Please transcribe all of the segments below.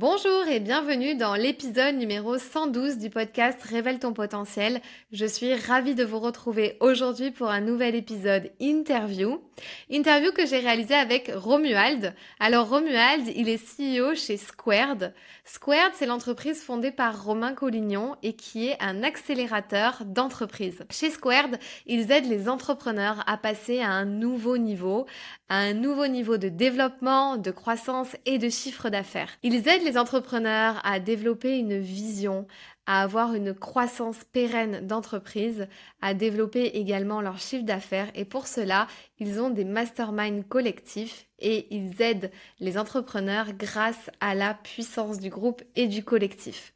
Bonjour et bienvenue dans l'épisode numéro 112 du podcast Révèle ton potentiel. Je suis ravie de vous retrouver aujourd'hui pour un nouvel épisode interview. Interview que j'ai réalisé avec Romuald. Alors Romuald, il est CEO chez Squared. Squared, c'est l'entreprise fondée par Romain Collignon et qui est un accélérateur d'entreprise. Chez Squared, ils aident les entrepreneurs à passer à un nouveau niveau, à un nouveau niveau de développement, de croissance et de chiffre d'affaires. Ils aident les entrepreneurs à développer une vision, à avoir une croissance pérenne d'entreprise, à développer également leur chiffre d'affaires et pour cela, ils ont des masterminds collectifs et ils aident les entrepreneurs grâce à la puissance du groupe et du collectif.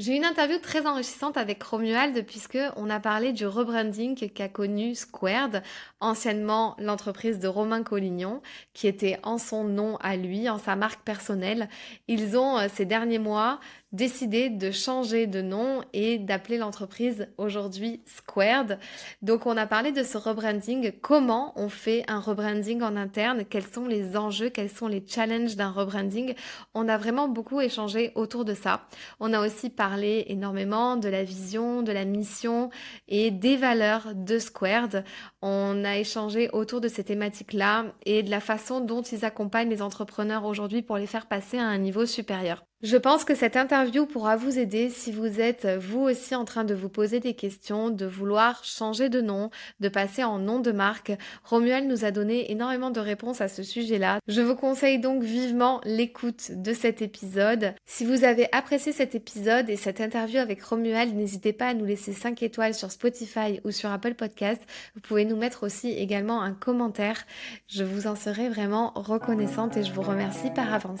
J'ai une interview très enrichissante avec Romuald puisque on a parlé du rebranding qu'a connu Squared, anciennement l'entreprise de Romain Collignon, qui était en son nom à lui, en sa marque personnelle. Ils ont euh, ces derniers mois décidé de changer de nom et d'appeler l'entreprise aujourd'hui Squared. Donc on a parlé de ce rebranding, comment on fait un rebranding en interne, quels sont les enjeux, quels sont les challenges d'un rebranding? On a vraiment beaucoup échangé autour de ça. On a aussi parlé énormément de la vision, de la mission et des valeurs de Squared. On a échangé autour de ces thématiques-là et de la façon dont ils accompagnent les entrepreneurs aujourd'hui pour les faire passer à un niveau supérieur. Je pense que cette interview pourra vous aider si vous êtes vous aussi en train de vous poser des questions, de vouloir changer de nom, de passer en nom de marque. Romuald nous a donné énormément de réponses à ce sujet-là. Je vous conseille donc vivement l'écoute de cet épisode. Si vous avez apprécié cet épisode et cette interview avec Romuald, n'hésitez pas à nous laisser 5 étoiles sur Spotify ou sur Apple Podcast. Vous nous mettre aussi également un commentaire. Je vous en serai vraiment reconnaissante et je vous remercie par avance.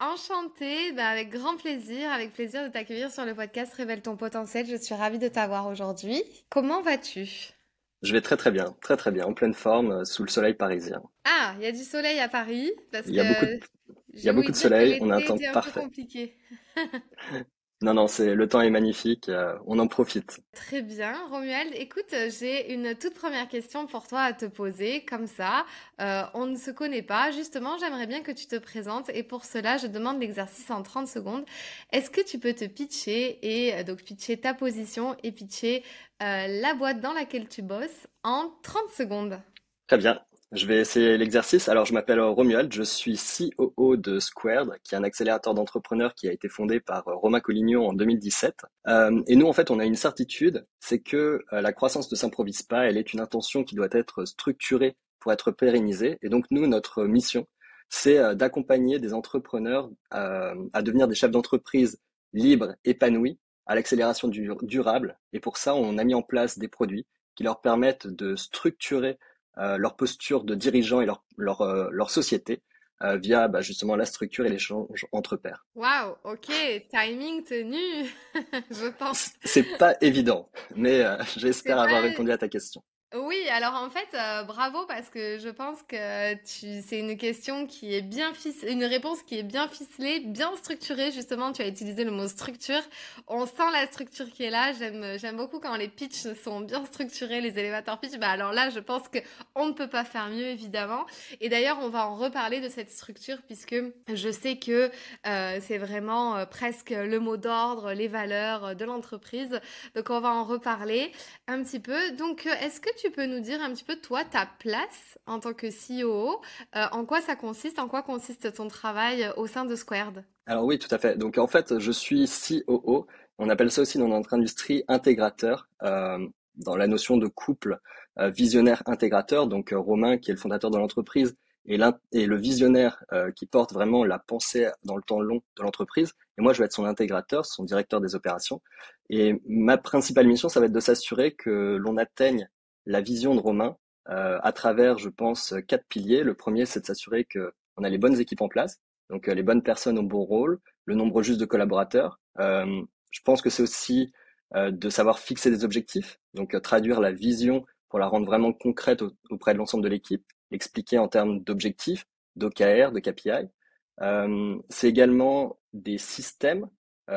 Enchantée, bah, avec grand plaisir, avec plaisir de t'accueillir sur le podcast Révèle ton potentiel. Je suis ravie de t'avoir aujourd'hui. Comment vas-tu? Je vais très très bien, très très bien, en pleine forme, euh, sous le soleil parisien. Ah, il y a du soleil à Paris Il y a beaucoup de, il y a beaucoup de soleil, on a un temps parfait. compliqué. Non, non, c'est le temps est magnifique, euh, on en profite. Très bien, Romuald. Écoute, j'ai une toute première question pour toi à te poser, comme ça. Euh, on ne se connaît pas. Justement, j'aimerais bien que tu te présentes et pour cela, je demande l'exercice en 30 secondes. Est-ce que tu peux te pitcher et euh, donc pitcher ta position et pitcher la boîte dans laquelle tu bosses en 30 secondes? Très bien. Je vais essayer l'exercice. Alors, je m'appelle Romuald, je suis COO de Squared, qui est un accélérateur d'entrepreneurs qui a été fondé par euh, Romain Collignon en 2017. Euh, et nous, en fait, on a une certitude, c'est que euh, la croissance ne s'improvise pas, elle est une intention qui doit être structurée pour être pérennisée. Et donc, nous, notre mission, c'est d'accompagner des entrepreneurs à devenir des chefs d'entreprise libres, épanouis, à l'accélération durable. Et pour ça, on a mis en place des produits qui leur permettent de structurer leur posture de dirigeant et leur, leur, euh, leur société euh, via bah, justement la structure et l'échange entre pairs. Waouh, ok, timing tenu, je pense. C'est pas évident, mais j'espère avoir répondu à ta question. Oui, alors en fait, euh, bravo parce que je pense que tu, c'est une question qui est bien ficelée, une réponse qui est bien ficelée, bien structurée. Justement, tu as utilisé le mot structure. On sent la structure qui est là. J'aime, j'aime beaucoup quand les pitchs sont bien structurés, les élévateurs pitch. Bah alors là, je pense que on ne peut pas faire mieux, évidemment. Et d'ailleurs, on va en reparler de cette structure puisque je sais que euh, c'est vraiment euh, presque le mot d'ordre, les valeurs de l'entreprise. Donc, on va en reparler un petit peu. Donc, est-ce que tu tu peux nous dire un petit peu, toi, ta place en tant que CEO euh, En quoi ça consiste En quoi consiste ton travail euh, au sein de Squared? Alors oui, tout à fait. Donc en fait, je suis COO On appelle ça aussi dans notre industrie intégrateur, dans la notion de couple visionnaire intégrateur. Donc Romain, qui est le fondateur de l'entreprise, et, et le visionnaire qui porte vraiment la pensée dans le temps long de l'entreprise. Et moi, je vais être son intégrateur, son directeur des opérations. Et ma principale mission, ça va être de s'assurer que l'on atteigne la vision de Romain euh, à travers, je pense, quatre piliers. Le premier, c'est de s'assurer qu'on a les bonnes équipes en place, donc euh, les bonnes personnes au bon rôle, le nombre juste de collaborateurs. Euh, je pense que c'est aussi de savoir fixer des objectifs, donc traduire la vision pour la rendre vraiment concrète auprès de l'ensemble de l'équipe, expliquer en termes d'objectifs, d'OKR, de KPI. c'est également des systèmes,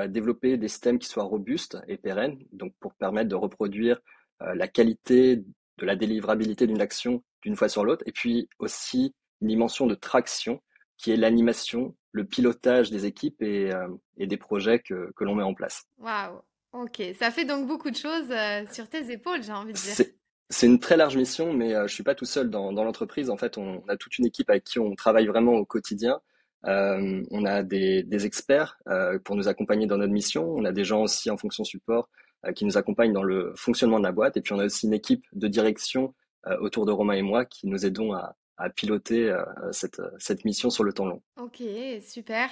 développer des systèmes qui soient robustes et pérennes, donc pour permettre de reproduire la qualité de la délivrabilité d'une action d'une fois sur l'autre, et puis aussi une dimension de traction qui est l'animation, le pilotage des équipes et, euh, des projets que, l'on met en place. Waouh, ok, ça fait donc beaucoup de choses euh, sur tes épaules, j'ai envie de dire. C'est une très large mission, mais euh, je suis pas tout seul dans, l'entreprise. En fait, on, a toute une équipe avec qui on travaille vraiment au quotidien. on a des, des experts pour nous accompagner dans notre mission. On a des gens aussi en fonction support qui nous accompagne dans le fonctionnement de la boîte. Et puis on a aussi une équipe de direction euh, autour de Romain et moi qui nous aidons à, à piloter euh, cette, cette mission sur le temps long. Ok, super.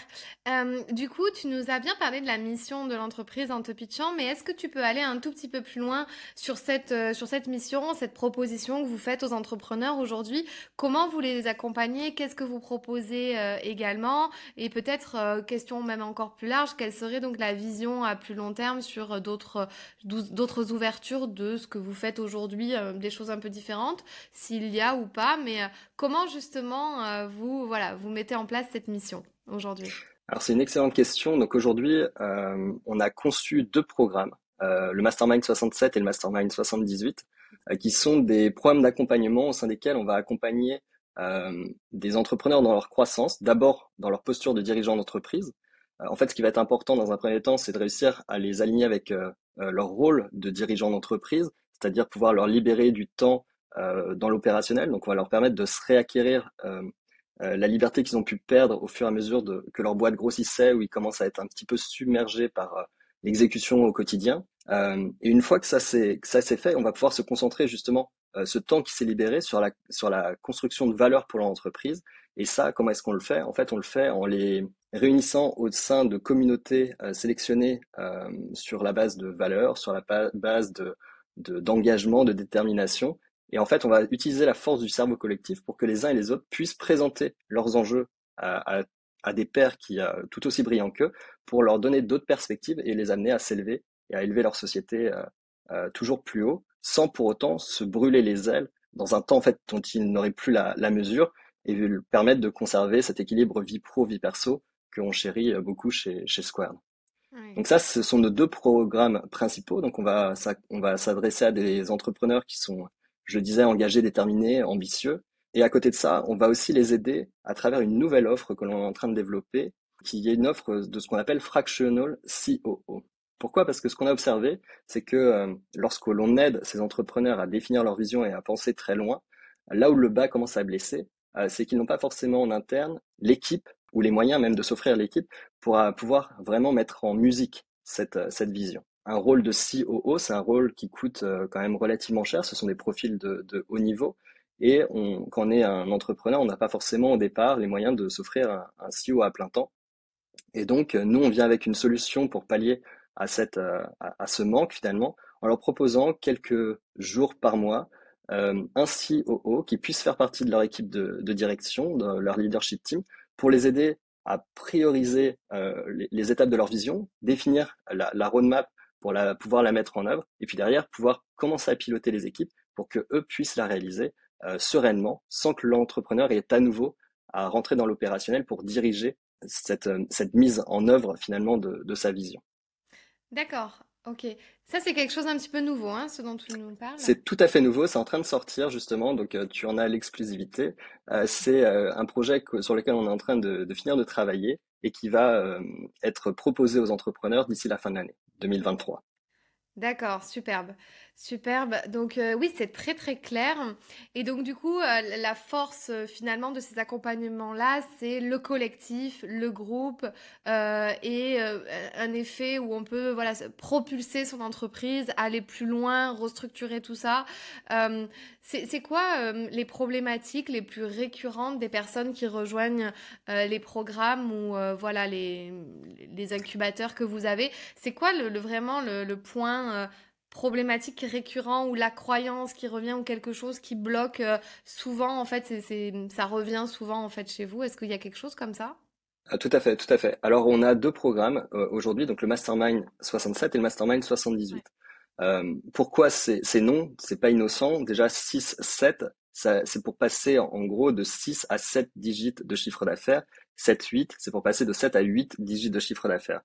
Euh, du coup, tu nous as bien parlé de la mission de l'entreprise en te pitchant, mais est-ce que tu peux aller un tout petit peu plus loin sur cette, euh, sur cette mission, cette proposition que vous faites aux entrepreneurs aujourd'hui? Comment vous les accompagnez? Qu'est-ce que vous proposez également? Et peut-être, question même encore plus large, quelle serait donc la vision à plus long terme sur d'autres, d'autres ouvertures de ce que vous faites aujourd'hui, des choses un peu différentes, s'il y a ou pas, mais Comment justement euh, vous voilà vous mettez en place cette mission aujourd'hui? Alors c'est une excellente question. Donc aujourd'hui, euh, on a conçu deux programmes, euh, le Mastermind 67 et le Mastermind 78, qui sont des programmes d'accompagnement au sein desquels on va accompagner des entrepreneurs dans leur croissance, d'abord dans leur posture de dirigeant d'entreprise. en fait, ce qui va être important dans un premier temps, c'est de réussir à les aligner avec leur rôle de dirigeant d'entreprise, c'est-à-dire pouvoir leur libérer du temps dans l'opérationnel. Donc, on va leur permettre de se réacquérir euh, euh, la liberté qu'ils ont pu perdre au fur et à mesure de, que leur boîte grossissait, où ils commencent à être un petit peu submergés par l'exécution au quotidien. et une fois que ça c'est ça c'est fait, on va pouvoir se concentrer justement ce temps qui s'est libéré sur la sur la construction de valeur pour leur entreprise. Et ça, comment est-ce qu'on le fait? En fait, on le fait en les réunissant au sein de communautés sélectionnées sur la base de valeurs, sur la base de d'engagement, de détermination, et en fait, on va utiliser la force du cerveau collectif pour que les uns et les autres puissent présenter leurs enjeux à, des pairs qui euh, tout aussi brillants qu'eux, pour leur donner d'autres perspectives et les amener à s'élever et à élever leur société euh, euh, toujours plus haut, sans pour autant se brûler les ailes dans un temps en fait dont ils n'auraient plus la, mesure et permettre de conserver cet équilibre vie pro vie perso que on chérit beaucoup chez chez Square. Donc ça, ce sont nos deux programmes principaux. Donc on va on va s'adresser à des entrepreneurs qui sont je disais, engagés, déterminés, ambitieux. Et à côté de ça, on va aussi les aider à travers une nouvelle offre que l'on est en train de développer, qui est une offre de ce qu'on appelle fractional COO. Pourquoi? Parce que ce qu'on a observé, c'est que euh, lorsque l'on aide ces entrepreneurs à définir leur vision et à penser très loin, là où le bas commence à blesser, euh, c'est qu'ils n'ont pas forcément en interne l'équipe ou les moyens même de s'offrir l'équipe pour euh, pouvoir vraiment mettre en musique cette, cette vision un rôle de COO, c'est un rôle qui coûte euh, quand même relativement cher. Ce sont des profils de, haut niveau. Et on, quand on est un entrepreneur, on n'a pas forcément au départ les moyens de s'offrir un, un CEO à plein temps. Et donc, nous, on vient avec une solution pour pallier à, cette, euh, à, ce manque finalement, en leur proposant quelques jours par mois euh, un COO qui puisse faire partie de leur équipe de, direction, de leur leadership team, pour les aider à prioriser les, étapes de leur vision, définir la roadmap pour la, pouvoir la mettre en œuvre, et puis derrière pouvoir commencer à piloter les équipes pour que eux puissent la réaliser euh, sereinement, sans que l'entrepreneur ait à nouveau à rentrer dans l'opérationnel pour diriger cette, euh, cette mise en œuvre finalement de, de sa vision. D'accord, ok. Ça, c'est quelque chose un petit peu nouveau, hein, ce dont tu nous parles. C'est tout à fait nouveau, c'est en train de sortir justement, donc euh, tu en as l'exclusivité. c'est un projet sur lequel on est en train de, de finir de travailler et qui va être proposé aux entrepreneurs d'ici la fin de l'année. 2023. D'accord, superbe. Superbe. Donc euh, oui, c'est très très clair. Et donc du coup, euh, la force euh, finalement de ces accompagnements-là, c'est le collectif, le groupe et un effet où on peut voilà propulser son entreprise, aller plus loin, restructurer tout ça. C'est quoi les problématiques les plus récurrentes des personnes qui rejoignent les programmes ou voilà les incubateurs que vous avez? C'est quoi le, vraiment le, point problématique récurrent ou la croyance qui revient ou quelque chose qui bloque euh, souvent en fait c'est, ça revient souvent en fait chez vous. Est-ce qu'il y a quelque chose comme ça? Ah, tout à fait, tout à fait. Alors, on a deux programmes euh, aujourd'hui, donc le Mastermind 67 et le Mastermind 78. Ouais. Euh, pourquoi c'est c'est non? C'est pas innocent. Déjà, 6, 7, ça, c'est pour passer en, en gros de 6 à 7 digits de chiffre d'affaires. 7, 8, c'est pour passer de 7 à 8 digits de chiffre d'affaires.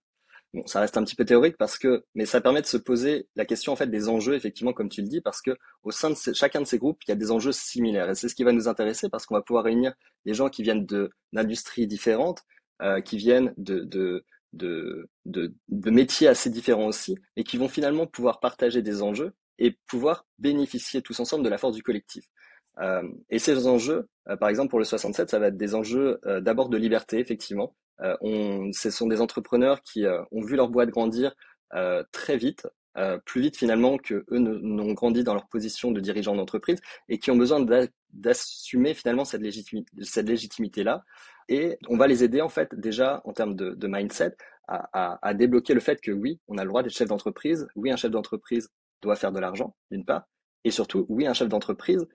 Bon, ça reste un petit peu théorique parce que, mais ça permet de se poser la question en fait des enjeux, effectivement, comme tu le dis, parce que au sein de chacun de ces groupes, il y a des enjeux similaires. Et c'est ce qui va nous intéresser parce qu'on va pouvoir réunir des gens qui viennent d'industries différentes, euh, qui viennent de, de, de, de, de métiers assez différents aussi, et qui vont finalement pouvoir partager des enjeux et pouvoir bénéficier tous ensemble de la force du collectif. Euh, et ces enjeux, euh, par exemple pour le 67, ça va être des enjeux euh, d'abord de liberté, effectivement. Ce sont des entrepreneurs qui ont vu leur boîte grandir très vite, plus vite finalement que eux n'ont grandi dans leur position de dirigeant d'entreprise et qui ont besoin d'a- d'assumer finalement cette légitimi- cette légitimité-là. Et on va les aider en fait déjà en termes de, mindset à, à- débloquer le fait que oui, on a le droit d'être chef d'entreprise. Oui, un chef d'entreprise doit faire de l'argent, d'une part. Et surtout, oui, un chef d'entreprise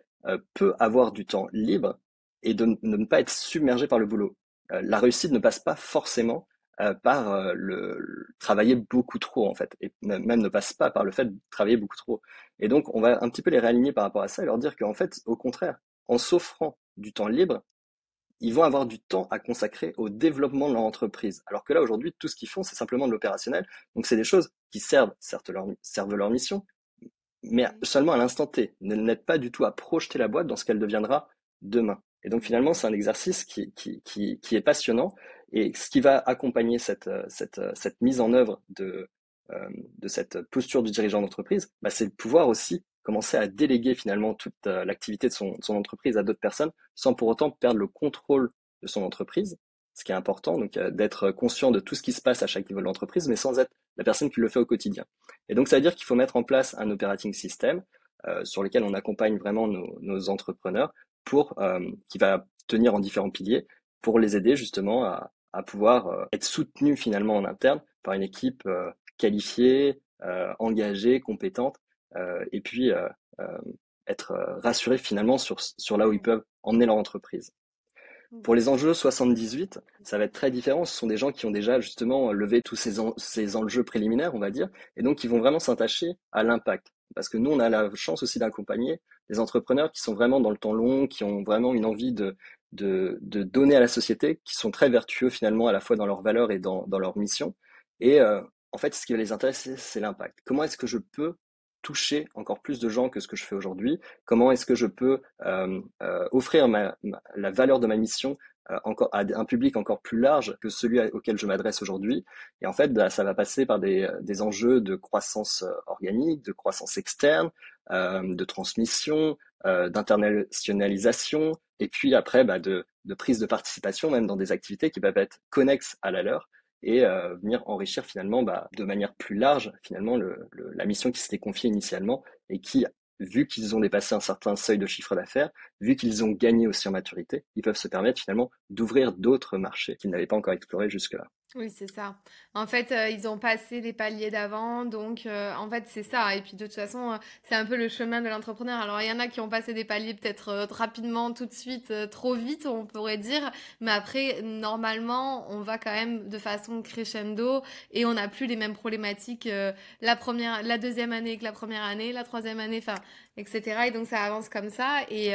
peut avoir du temps libre et de, ne pas être submergé par le boulot. Euh, la réussite ne passe pas forcément euh, par euh, le, le travailler beaucoup trop en fait, et même ne passe pas par le fait de travailler beaucoup trop. Et donc, on va un petit peu les réaligner par rapport à ça et leur dire qu'en fait, au contraire, en s'offrant du temps libre, ils vont avoir du temps à consacrer au développement de leur entreprise. Alors que là, aujourd'hui, tout ce qu'ils font, c'est simplement de l'opérationnel. Donc, c'est des choses qui servent, certes, leur, servent leur mission, mais seulement à l'instant T. N'aide pas du tout à projeter la boîte dans ce qu'elle deviendra demain. Et donc finalement, c'est un exercice qui, qui, qui, qui est passionnant et ce qui va accompagner cette, euh, cette, euh, cette mise en œuvre de, euh, de cette posture du dirigeant d'entreprise, bah, c'est de pouvoir aussi commencer à déléguer finalement toute l'activité de son, de son entreprise à d'autres personnes sans pour autant perdre le contrôle de son entreprise, ce qui est important, donc euh, d'être conscient de tout ce qui se passe à chaque niveau de l'entreprise, mais sans être la personne qui le fait au quotidien. Et donc, ça veut dire qu'il faut mettre en place un operating system euh, sur lequel on accompagne vraiment nos, nos entrepreneurs pour euh, qui va tenir en différents piliers pour les aider justement à, à pouvoir euh, être soutenus finalement en interne par une équipe euh, qualifiée, engagée, compétente, et puis être rassurés finalement sur, sur là où ils peuvent emmener leur entreprise. Pour les enjeux 78, ça va être très différent. Ce sont des gens qui ont déjà justement levé tous ces, en- ces enjeux préliminaires, on va dire, et donc qui vont vraiment s'attacher à l'impact. Parce que nous, on a la chance aussi d'accompagner des entrepreneurs qui sont vraiment dans le temps long, qui ont vraiment une envie de, de, de donner à la société, qui sont très vertueux finalement à la fois dans leurs valeurs et dans, dans leur mission. Et euh, en fait, ce qui les intéresse, c'est c'est l'impact. Comment est-ce que je peux toucher encore plus de gens que ce que je fais aujourd'hui? Comment est-ce que je peux euh, euh, offrir ma, ma- la valeur de ma mission euh, encore à un public encore plus large que celui auquel je m'adresse aujourd'hui? Et en fait, bah, ça va passer par des, des enjeux de croissance euh, organique, de croissance externe, euh, de transmission, euh, d'internationalisation, et puis après bah, de, de prise de participation même dans des activités qui peuvent être connexes à la leur et euh, venir enrichir finalement bah, de manière plus large finalement le, le- la mission qui s'était confiée initialement et qui vu qu'ils ont dépassé un certain seuil de chiffre d'affaires, vu qu'ils ont gagné aussi en maturité, ils peuvent se permettre finalement d'ouvrir d'autres marchés qu'ils n'avaient pas encore explorés jusque-là. Oui, c'est ça. En fait, euh, ils ont passé les paliers d'avant, donc euh, en fait, c'est ça. Et puis de toute façon, euh, c'est un peu le chemin de l'entrepreneur. Alors, il y en a qui ont passé des paliers peut-être euh, rapidement, tout de suite, euh, trop vite, on pourrait dire. Mais après, normalement, on va quand même de façon crescendo et on n'a plus les mêmes problématiques euh, la première, la deuxième année que la première année, la troisième année, enfin, etc. Et donc, ça avance comme ça. Et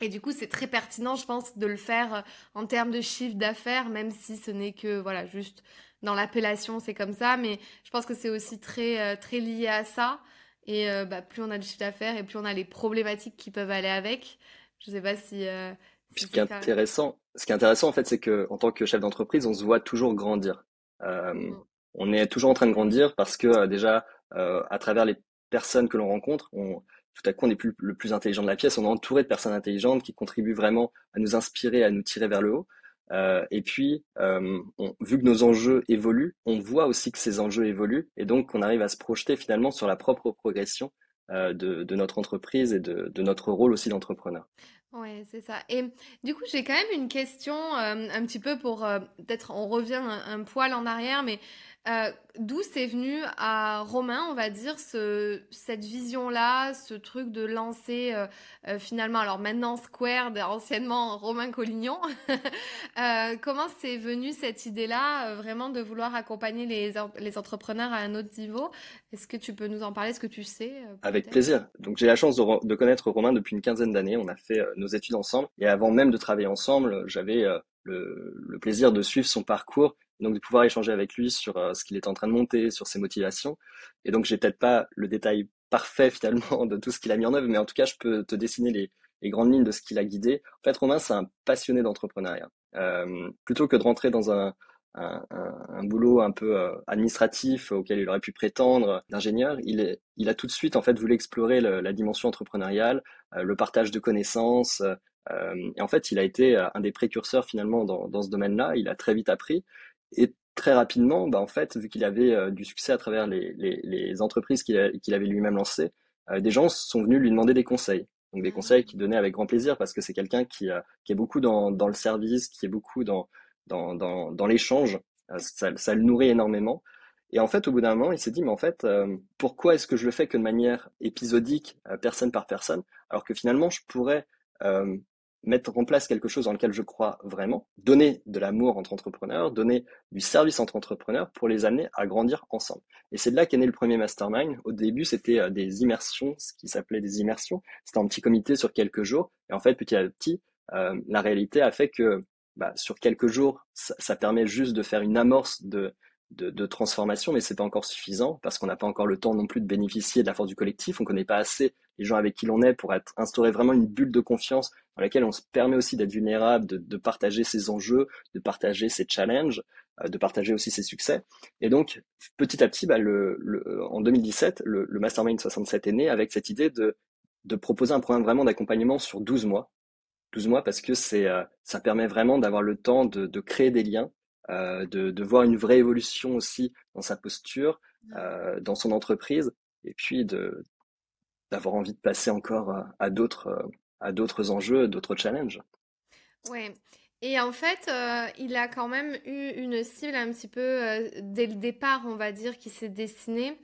et du coup, c'est très pertinent, je pense, de le faire euh, en termes de chiffre d'affaires, même si ce n'est que, voilà, juste dans l'appellation, c'est comme ça. Mais je pense que c'est aussi très, euh, très lié à ça. Et euh, bah, plus on a de chiffre d'affaires et plus on a les problématiques qui peuvent aller avec. Je sais pas si, euh, ce qui est intéressant, ce qui est intéressant en fait, c'est que en tant que chef d'entreprise, on se voit toujours grandir. Euh, Mm. on est toujours en train de grandir parce que déjà, à travers les personnes que l'on rencontre, on, tout à coup, on n'est plus le plus intelligent de la pièce, on est entouré de personnes intelligentes qui contribuent vraiment à nous inspirer, à nous tirer vers le haut. Euh, et puis, euh, vu que nos enjeux évoluent, on voit aussi que ces enjeux évoluent, et donc on arrive à se projeter finalement sur la propre progression euh, de, notre entreprise et de, notre rôle aussi d'entrepreneur. Ouais, c'est ça. Et du coup, j'ai quand même une question un petit peu pour peut-être on revient un, poil en arrière, mais euh, d'où c'est venu à Romain, on va dire, ce, cette vision-là, ce truc de lancer euh, euh, finalement, alors maintenant Squared, anciennement Romain Collignon. comment c'est venu cette idée-là, vraiment de vouloir accompagner les, entrepreneurs à un autre niveau? Est-ce que tu peux nous en parler Est-ce que tu sais Avec plaisir. Donc j'ai la chance de, connaître Romain depuis une quinzaine d'années. On a fait nos études ensemble et avant même de travailler ensemble, j'avais le, plaisir de suivre son parcours donc de pouvoir échanger avec lui sur euh, ce qu'il est en train de monter, sur ses motivations. Et donc j'ai peut-être pas le détail parfait finalement de tout ce qu'il a mis en œuvre, mais en tout cas je peux te dessiner les, grandes lignes de ce qu'il a guidé. En fait, Romain, c'est un passionné d'entrepreneuriat. Euh, plutôt que de rentrer dans un, boulot un peu euh, administratif auquel il aurait pu prétendre d'ingénieur, il, a tout de suite en fait voulu explorer la dimension entrepreneuriale, le partage de connaissances. Euh, et en fait, il a été un des précurseurs finalement dans, dans ce domaine-là. Il a très vite appris. Et très rapidement, bah, en fait, vu qu'il avait euh, du succès à travers les, les, les entreprises qu'il avait lui-même lancées, euh, des gens sont venus lui demander des conseils. Donc des conseils qu'il donnait avec grand plaisir parce que c'est quelqu'un qui, euh, qui est beaucoup dans, dans le service, qui est beaucoup dans, dans, dans, dans l'échange. Ça, ça, le nourrit énormément. Et en fait, au bout d'un moment, il s'est dit, mais en fait, pourquoi est-ce que je le fais que de manière épisodique, personne par personne, alors que finalement, je pourrais mettre en place quelque chose dans lequel je crois vraiment, donner de l'amour entre entrepreneurs, donner du service entre entrepreneurs pour les amener à grandir ensemble. Et c'est de là qu'est né le premier mastermind. Au début, c'était euh, des immersions, ce qui s'appelait des immersions. C'était un petit comité sur quelques jours. Et en fait, petit à petit, euh, la réalité a fait que bah, sur quelques jours, ça, ça, permet juste de faire une amorce de, de, de transformation, mais c'est pas encore suffisant parce qu'on n'a pas encore le temps non plus de bénéficier de la force du collectif. On connaît pas assez les gens avec qui l'on est pour être, instaurer vraiment une bulle de confiance dans laquelle on se permet aussi d'être vulnérable, de, de, partager ses enjeux, de partager ses challenges, euh, de partager aussi ses succès. Et donc, petit à petit, bah, le, le, en 2017, le, le, Mastermind 67 est né avec cette idée de, de proposer un programme vraiment d'accompagnement sur 12 mois. 12 mois parce que c'est, euh, ça permet vraiment d'avoir le temps de, de créer des liens, euh, de, de, voir une vraie évolution aussi dans sa posture, euh, dans son entreprise, et puis de, d'avoir envie de passer encore à, d'autres euh, à d'autres enjeux, d'autres challenges. Ouais. Et en fait, euh, il a quand même eu une cible un petit peu euh, dès le départ, on va dire, qui s'est dessinée.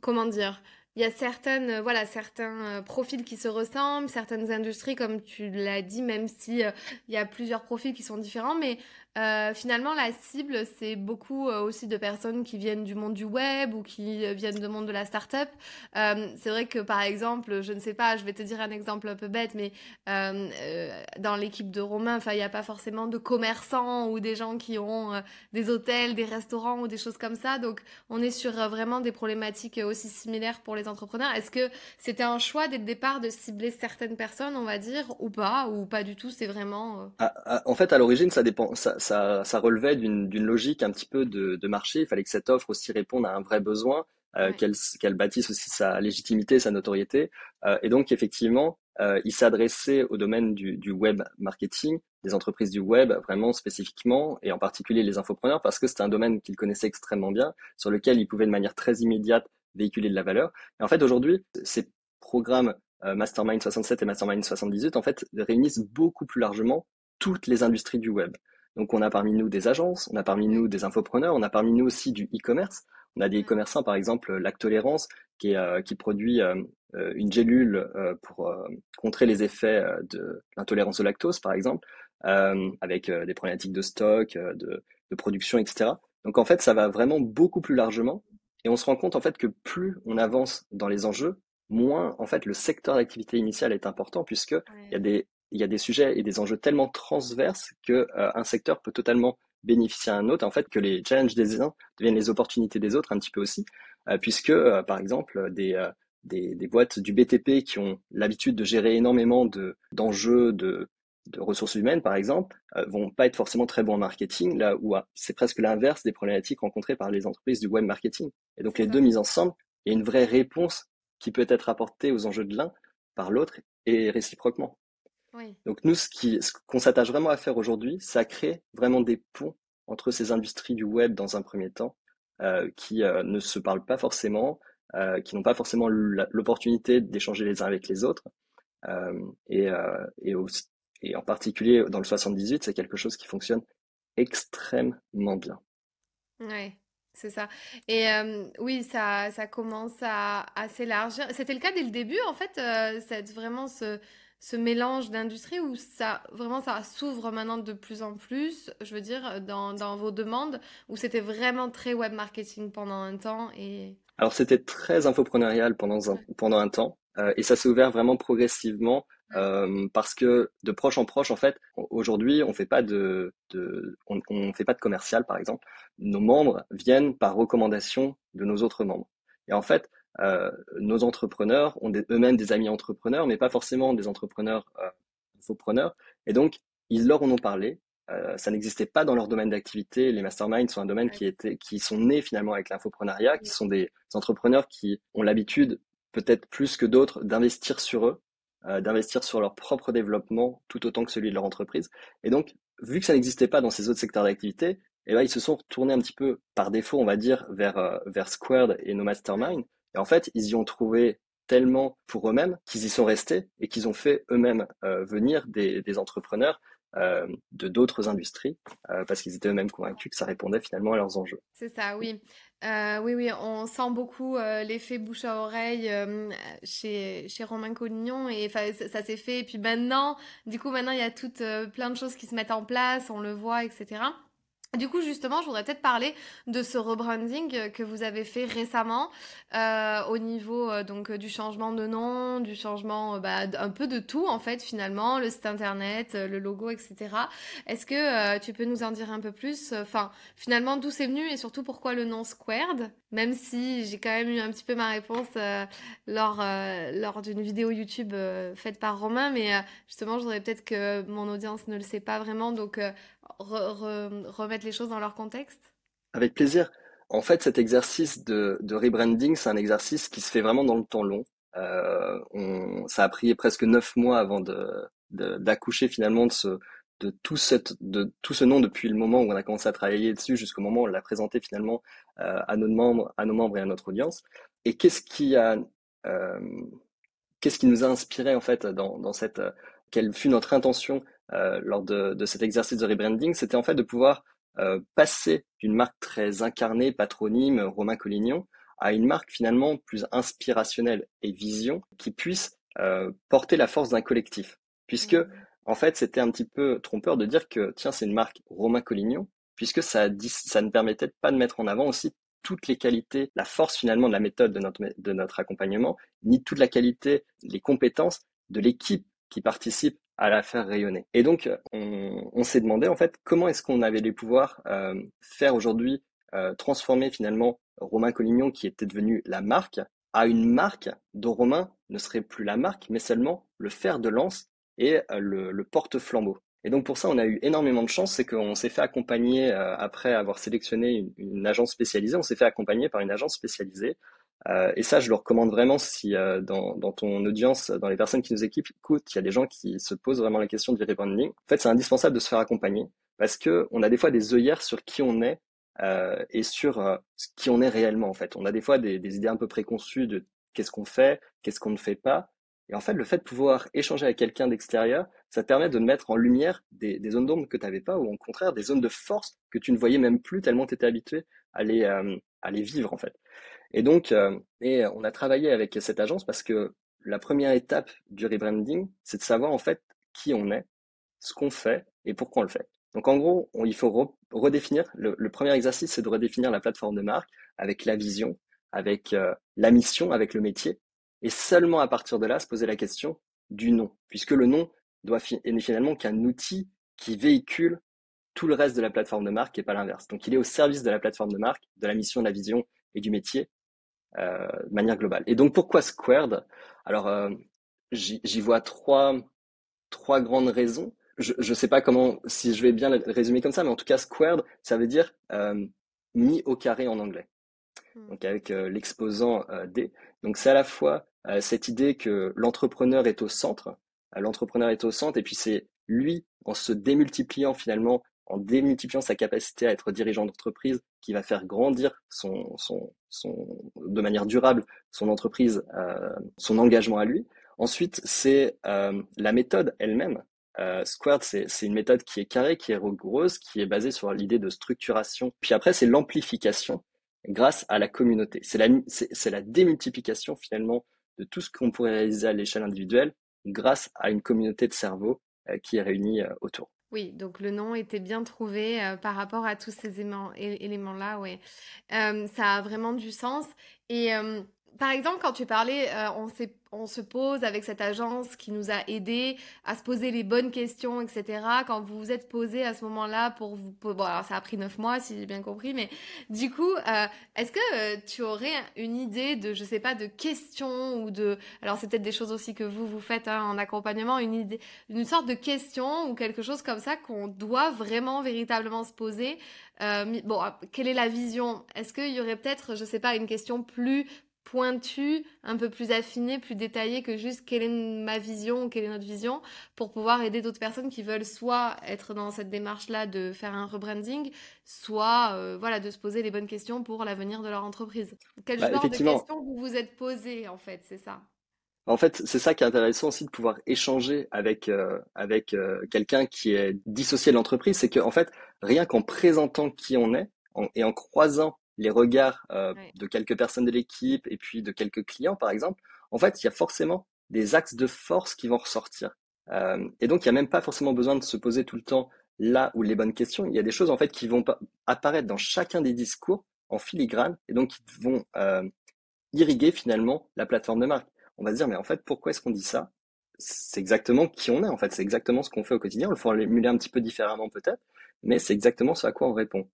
comment dire il y a certaines, voilà, certains profils qui se ressemblent, certaines industries, comme tu l'as dit, même si il y a plusieurs profils qui sont différents, mais euh, finalement, la cible, c'est beaucoup euh, aussi de personnes qui viennent du monde du web ou qui euh, viennent du monde de la start-up. C'est vrai que, par exemple, je ne sais pas, je vais te dire un exemple un peu bête, mais dans l'équipe de Romain, il n'y a pas forcément de commerçants ou des gens qui ont des hôtels, des restaurants ou des choses comme ça. Donc, on est sur vraiment des problématiques aussi similaires pour les entrepreneurs. Est-ce que c'était un choix dès le départ de cibler certaines personnes, on va dire, ou pas, ou pas du tout C'est vraiment. Ah, ah, en fait, à l'origine, ça dépend. Ça, ça relevait d'une logique un petit peu de, de, marché. Il fallait que cette offre aussi réponde à un vrai besoin, euh, qu'elle bâtisse aussi sa légitimité, sa notoriété. Euh, et donc, effectivement, euh, il s'adressait au domaine du, du, web marketing, des entreprises du web vraiment spécifiquement, et en particulier les infopreneurs, parce que c'était un domaine qu'il connaissait extrêmement bien, sur lequel il pouvait de manière très immédiate véhiculer de la valeur. Et en fait, aujourd'hui, ces programmes Mastermind 67 et Mastermind 78, en fait, réunissent beaucoup plus largement toutes les industries du web. Donc on a parmi nous des agences, on a parmi nous des infopreneurs, on a parmi nous aussi du e-commerce. On a des e-commerçants, par exemple, Lactolérance, qui, est, euh, qui produit euh, euh, une gélule pour contrer les effets de l'intolérance au lactose, par exemple, avec des problématiques de stock, de, de, production, etc. Donc en fait, ça va vraiment beaucoup plus largement. Et on se rend compte en fait que plus on avance dans les enjeux, moins en fait le secteur d'activité initiale est important puisque il y a des il y a des sujets et des enjeux tellement transverses que euh, un secteur peut totalement bénéficier à un autre, en fait, que les challenges des uns deviennent les opportunités des autres un petit peu aussi, euh, puisque, euh, par exemple, des, des, des, boîtes du BTP qui ont l'habitude de gérer énormément de, d'enjeux, de, de ressources humaines, par exemple, vont pas être forcément très bons en marketing, là où c'est presque l'inverse des problématiques rencontrées par les entreprises du web marketing. Et donc les deux mises ensemble, il y a une vraie réponse qui peut être apportée aux enjeux de l'un par l'autre et réciproquement. Donc nous, ce qu'on ce s'attache vraiment à faire aujourd'hui, c'est à créer vraiment des ponts entre ces industries du web dans un premier temps, euh, qui euh, ne se parlent pas forcément, euh, qui n'ont pas forcément l'opportunité d'échanger les uns avec les autres. et, et, et en particulier dans le 78, c'est quelque chose qui fonctionne extrêmement bien. Ouais, c'est ça. Et oui, ça, ça commence à, à s'élargir. C'était le cas dès le début, en fait, c'est vraiment ce, ce mélange d'industrie où ça vraiment ça s'ouvre maintenant de plus en plus, je veux dire, dans, dans vos demandes, où c'était vraiment très web marketing pendant un temps et... Alors c'était très infopreneurial pendant un, pendant un temps euh, et ça s'est ouvert vraiment progressivement euh, parce que de proche en proche, en fait, aujourd'hui, on fait pas de, de on, on, fait pas de commercial, par exemple. Nos membres viennent par recommandation de nos autres membres. Et en fait, euh, nos entrepreneurs ont eux-mêmes des amis entrepreneurs, mais pas forcément des entrepreneurs euh, infopreneurs. Et donc, ils leur en ont parlé. Euh, ça n'existait pas dans leur domaine d'activité. Les masterminds sont un domaine qui, était, qui sont nés finalement avec l'infoprenariat, qui sont des entrepreneurs qui ont l'habitude, peut-être plus que d'autres, d'investir sur eux, euh, d'investir sur leur propre développement tout autant que celui de leur entreprise. Et donc, vu que ça n'existait pas dans ces autres secteurs d'activité, eh ben, ils se sont retournés un petit peu par défaut, on va dire, vers, euh, vers Squared et nos masterminds. Et en fait, ils y ont trouvé tellement pour eux-mêmes qu'ils y sont restés et qu'ils ont fait eux-mêmes euh, venir des, entrepreneurs euh, de d'autres industries euh, parce qu'ils étaient eux-mêmes convaincus que ça répondait finalement à leurs enjeux. C'est ça, oui. Oui, oui, on sent beaucoup l'effet bouche à oreille chez, chez Romain Collignon et ça, ça s'est fait. Et puis maintenant, du coup, maintenant, il y a toutes plein de choses qui se mettent en place, on le voit, etc. Du coup, justement, je voudrais peut-être parler de ce rebranding que vous avez fait récemment euh, au niveau euh, donc du changement de nom, du changement euh, bah, un peu de tout en fait finalement, le site internet, le logo, etc. Est-ce que tu peux nous en dire un peu plus? Enfin, finalement, d'où c'est venu et surtout pourquoi le nom Squared? Même si j'ai quand même eu un petit peu ma réponse lors lors d'une vidéo YouTube faite par Romain, mais justement, je voudrais peut-être que mon audience ne le sait pas vraiment, donc remettre les choses dans leur contexte Avec plaisir. En fait, cet exercice de, de rebranding, c'est un exercice qui se fait vraiment dans le temps long. Euh, on, ça a pris presque neuf mois avant de, d'accoucher finalement de ce, de tout, cette, de tout ce nom depuis le moment où on a commencé à travailler dessus jusqu'au moment où on l'a présenté finalement euh, à nos membres, à nos membres et à notre audience. Et qu'est-ce qui a, euh, qu'est-ce qui nous a inspiré en fait dans, dans cette, quelle fut notre intention euh, lors de, de, cet exercice de rebranding, c'était en fait de pouvoir euh, passer d'une marque très incarnée, patronyme, Romain Collignon, à une marque finalement plus inspirationnelle et vision qui puisse euh, porter la force d'un collectif. Puisque, mmh. En fait, c'était un petit peu trompeur de dire que, tiens, c'est une marque Romain Collignon, puisque ça, ne permettait pas de mettre en avant aussi toutes les qualités, la force finalement de la méthode de notre, accompagnement, ni toute la qualité, les compétences de l'équipe qui participe à la faire rayonner. Et donc, on, on s'est demandé en fait comment est-ce qu'on avait les pouvoirs euh, faire aujourd'hui euh, transformer finalement Romain Collignon, qui était devenu la marque, à une marque dont Romain ne serait plus la marque, mais seulement le fer de lance et euh, le, porte-flambeau. Et donc pour ça, on a eu énormément de chance, c'est qu'on s'est fait accompagner, euh, après avoir sélectionné une, agence spécialisée, on s'est fait accompagner par une agence spécialisée euh, et ça, je le recommande vraiment si dans, ton audience, dans les personnes qui nous équipent, écoute, il y a des gens qui se posent vraiment la question du rebranding. En fait, c'est indispensable de se faire accompagner parce que on a des fois des œillères sur qui on est et sur qui on est réellement. En fait, on a des fois des idées un peu préconçues de qu'est-ce qu'on fait, qu'est-ce qu'on ne fait pas. Et en fait, le fait de pouvoir échanger avec quelqu'un d'extérieur, ça te permet de mettre en lumière des, zones d'ombre que tu n'avais pas, ou au contraire des zones de force que tu ne voyais même plus tellement tu étais habitué à les, euh, à les vivre en fait. Et donc, euh, et on a travaillé avec cette agence parce que la première étape du rebranding, c'est de savoir en fait qui on est, ce qu'on fait et pourquoi on le fait. Donc en gros, il faut redéfinir, le, premier exercice, c'est de redéfinir la plateforme de marque avec la vision, avec euh, la mission, avec le métier, et seulement à partir de là, se poser la question du nom, puisque le nom doit n'est finalement qu'un outil qui véhicule tout le reste de la plateforme de marque et pas l'inverse. Donc il est au service de la plateforme de marque, de la mission, de la vision et du métier, euh, de manière globale. Et donc pourquoi Squared? Alors euh, j'y vois trois, trois grandes raisons. je ne sais pas comment, si je vais bien le résumer comme ça, mais en tout cas, squared, ça veut dire euh, mis au carré en anglais. Hmm. Donc avec euh, l'exposant D. Donc c'est à la fois cette idée que l'entrepreneur est au centre, l'entrepreneur est au centre, et puis c'est lui, en se démultipliant finalement, en démultipliant sa capacité à être dirigeant d'entreprise, qui va faire grandir son, son, son, de manière durable son entreprise, son engagement à lui. Ensuite, c'est la méthode elle-même. Euh, Squared, c'est une méthode qui est carrée, qui est rigoureuse, qui est basée sur l'idée de structuration. Puis après, c'est l'amplification grâce à la communauté. C'est la, la démultiplication finalement de tout ce qu'on pourrait réaliser à l'échelle individuelle grâce à une communauté de cerveaux euh, qui est réunie euh, autour. Oui, donc le nom était bien trouvé euh, par rapport à tous ces éléments-là, ouais. ça a vraiment du sens. Et par exemple, quand tu parlais, euh, on, se pose avec cette agence qui nous a aidés à se poser les bonnes questions, etc. Quand vous vous êtes posé à ce moment-là pour vous... Bon, alors ça a pris neuf mois, si j'ai bien compris, mais du coup, euh, est-ce que euh, tu aurais une idée de, je sais pas, de questions ou de... Alors c'est peut-être des choses aussi que vous, vous faites hein, en accompagnement, une idée, une sorte de question ou quelque chose comme ça qu'on doit vraiment, véritablement se poser bon, quelle est la vision? Est-ce qu'il y aurait peut-être, je sais pas, une question plus pointu, un peu plus affiné, plus détaillé que juste quelle est ma vision, quelle est notre vision, pour pouvoir aider d'autres personnes qui veulent soit être dans cette démarche-là de faire un rebranding, soit euh, voilà de se poser les bonnes questions pour l'avenir de leur entreprise. Quel bah, genre de questions vous vous êtes posé en fait, c'est ça? En fait, c'est ça qui est intéressant aussi de pouvoir échanger avec euh, avec euh, quelqu'un qui est dissocié de l'entreprise, c'est qu'en fait, rien qu'en présentant qui on est et en croisant les regards euh, de quelques personnes de l'équipe et puis de quelques clients, par exemple, en fait, il y a forcément des axes de force qui vont ressortir. Euh, et donc, il n'y a même pas forcément besoin de se poser tout le temps là où les bonnes questions. Il y a des choses, en fait, qui vont apparaître dans chacun des discours en filigrane et donc qui vont euh, irriguer finalement la plateforme de marque. On va se dire, mais en fait, pourquoi est-ce qu'on dit ça? C'est exactement qui on est, en fait. C'est exactement ce qu'on fait au quotidien. On le formuler un petit peu différemment peut-être, mais c'est exactement ce à quoi on répond.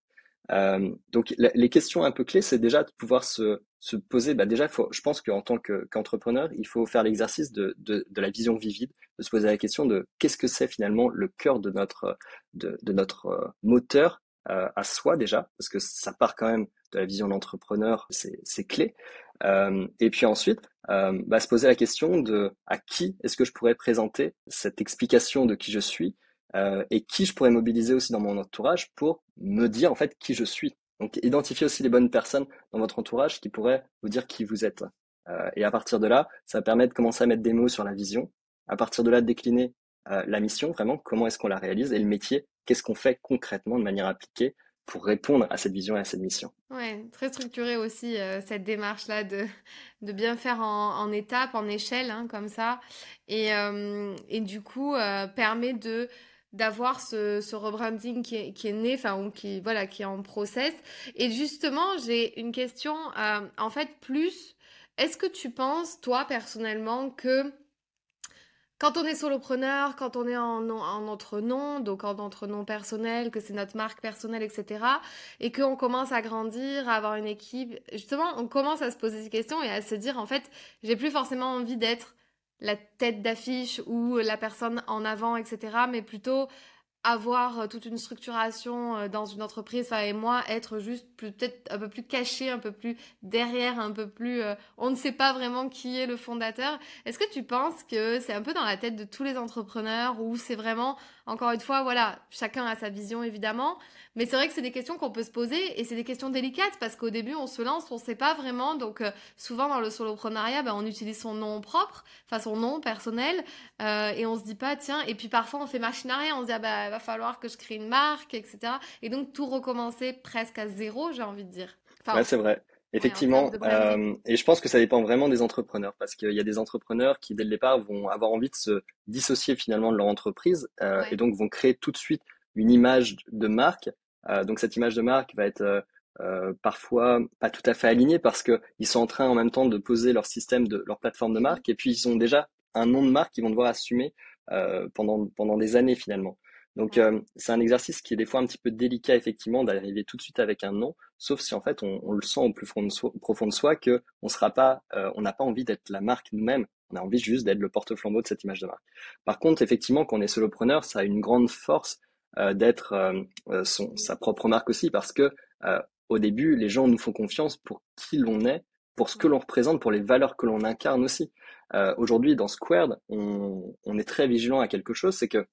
Euh, donc les questions un peu clés, c'est déjà de pouvoir se, se poser. Bah déjà, faut, je pense qu'en tant qu'entrepreneur, il faut faire l'exercice de, de, de, la vision vivide, de se poser la question de qu'est-ce que c'est finalement le cœur de notre de, de notre euh, moteur euh, à soi déjà, parce que ça part quand même de la vision d'entrepreneur, c'est clé. Euh, et puis ensuite, euh, bah, se poser la question de à qui est-ce que je pourrais présenter cette explication de qui je suis euh, et qui je pourrais mobiliser aussi dans mon entourage pour me dire en fait qui je suis. Donc identifier aussi les bonnes personnes dans votre entourage qui pourraient vous dire qui vous êtes. Euh, et à partir de là, ça permet de commencer à mettre des mots sur la vision. À partir de là, décliner euh, la mission, vraiment, comment est-ce qu'on la réalise et le métier, qu'est-ce qu'on fait concrètement de manière appliquée pour répondre à cette vision et à cette mission. Ouais, très structuré aussi cette démarche-là de, de bien faire en, en étapes, en échelle, hein, comme ça, et, et du coup permet de d'avoir ce, ce, rebranding qui est, qui est né, enfin, ou qui, voilà, qui est en process. Et justement, j'ai une question, euh, en fait, plus, est-ce que tu penses, toi, personnellement, que quand on est solopreneur, quand on est en, en notre nom, donc en notre nom personnel, que c'est notre marque personnelle, etc., et qu'on commence à grandir, à avoir une équipe, justement, on commence à se poser des questions et à se dire, en fait, j'ai plus forcément envie d'être la tête d'affiche ou la personne en avant, etc. Mais plutôt avoir euh, toute une structuration euh, dans une entreprise, enfin, et moi être juste peut-être un peu plus caché, un peu plus derrière, un peu plus, euh, on ne sait pas vraiment qui est le fondateur. Est-ce que tu penses que c'est un peu dans la tête de tous les entrepreneurs ou c'est vraiment, encore une fois, voilà, chacun a sa vision évidemment, mais c'est vrai que c'est des questions qu'on peut se poser et c'est des questions délicates parce qu'au début, on se lance, on ne sait pas vraiment. Donc, euh, souvent dans le soloprenariat, ben, on utilise son nom propre, enfin son nom personnel, euh, et on se dit pas, tiens, et puis parfois on fait machine rien, on se dit, ah, bah, va falloir que je crée une marque, etc. Et donc, tout recommencer presque à zéro, j'ai envie de dire. ouais, c'est vrai. Effectivement, euh, et je pense que ça dépend vraiment des entrepreneurs, parce qu'il y a des entrepreneurs qui, dès le départ, vont avoir envie de se dissocier finalement de leur entreprise, euh, et donc vont créer tout de suite une image de marque euh, donc cette image de marque va être euh, euh, parfois pas tout à fait alignée parce que ils sont en train en même temps de poser leur système de leur plateforme de mhm. marque et puis ils ont déjà un nom de marque qu'ils vont devoir assumer pendant pendant des années finalement. Donc c'est un exercice qui est des fois un petit peu délicat effectivement d'arriver tout de suite avec un nom, sauf si en fait on, on le sent au plus profond de soi, profond de soi que on sera pas, on n'a pas envie d'être la marque nous-mêmes, On a envie juste d'être le porte-flambeau de cette image de marque. Par contre, effectivement, quand on est solopreneur, ça a une grande force euh, d'être euh, sa propre marque aussi, parce que au début, les gens nous font confiance pour qui l'on est, pour ce que l'on représente, pour les valeurs que l'on incarne aussi. Aujourd'hui, dans Squared, on, on est très vigilant à quelque chose, c'est que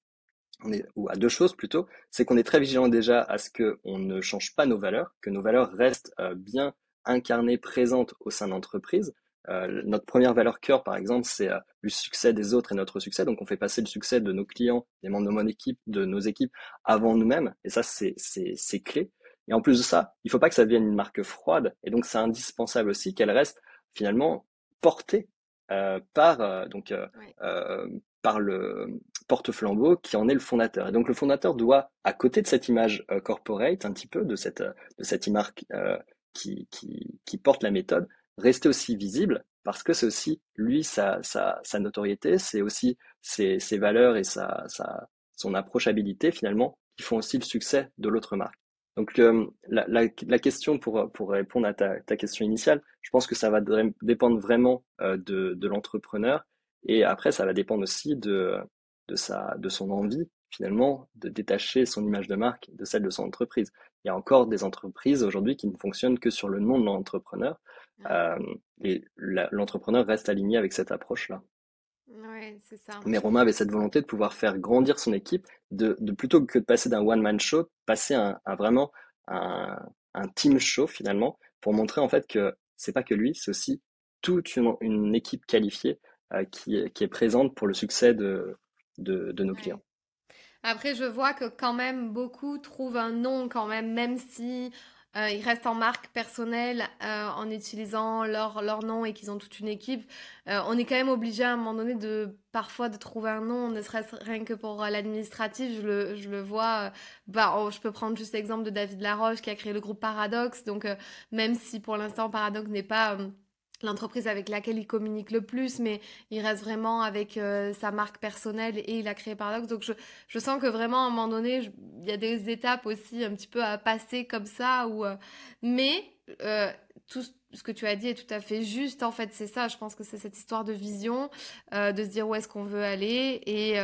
on est, ou à deux choses plutôt, c'est qu'on est très vigilant déjà à ce qu'on ne change pas nos valeurs, que nos valeurs restent euh, bien incarnées, présentes au sein d'entreprise. Euh, notre première valeur cœur, par exemple, c'est euh, le succès des autres et notre succès. Donc, on fait passer le succès de nos clients, des membres de mon équipe, de nos équipes, avant nous-mêmes. Et ça, c'est, c'est, c'est clé. Et en plus de ça, il ne faut pas que ça devienne une marque froide. Et donc, c'est indispensable aussi qu'elle reste finalement portée euh, par donc par le porte-flambeau qui en est le fondateur. Et donc le fondateur doit, à côté de cette image euh, corporate, un petit peu de cette, de cette image euh, qui, qui, porte la méthode, rester aussi visible parce que c'est aussi lui sa, sa, notoriété, c'est aussi ses, valeurs et sa, sa, son approchabilité finalement qui font aussi le succès de l'autre marque. Donc euh, la, la, la, question pour, pour répondre à ta, ta, question initiale, je pense que ça va dépendre vraiment euh, de, de l'entrepreneur et après, ça va dépendre aussi de, de, sa, de son envie, finalement, de détacher son image de marque de celle de son entreprise. Il y a encore des entreprises aujourd'hui qui ne fonctionnent que sur le nom de l'entrepreneur. Euh, et l'entrepreneur reste aligné avec cette approche-là. Ouais, c'est ça. Mais Romain avait cette volonté de pouvoir faire grandir son équipe, de, de plutôt que de passer d'un one-man show, passer à, vraiment un, un, team show finalement, pour montrer en fait que c'est pas que lui, c'est aussi toute une, une équipe qualifiée euh, qui, est présente pour le succès de, de, nos clients. Après, je vois que quand même beaucoup trouvent un nom quand même, même si euh, ils restent en marque personnelle euh, en utilisant leur, leur nom et qu'ils ont toute une équipe. on est quand même obligé à un moment donné de parfois de trouver un nom, ne serait-ce rien que pour l'administratif. Je le, je le vois. bah, oh, je peux prendre juste l'exemple de David Laroche qui a créé le groupe Paradox. Donc, même si pour l'instant Paradox n'est pas l'entreprise avec laquelle il communique le plus, mais il reste vraiment avec euh, sa marque personnelle et il a créé Paradox. Donc je, je sens que vraiment à un moment donné, il y a des étapes aussi un petit peu à passer comme ça. Ou, euh, mais euh, tout ce que tu as dit est tout à fait juste. En fait, c'est ça. Je pense que c'est cette histoire de vision, de se dire où est-ce qu'on veut aller et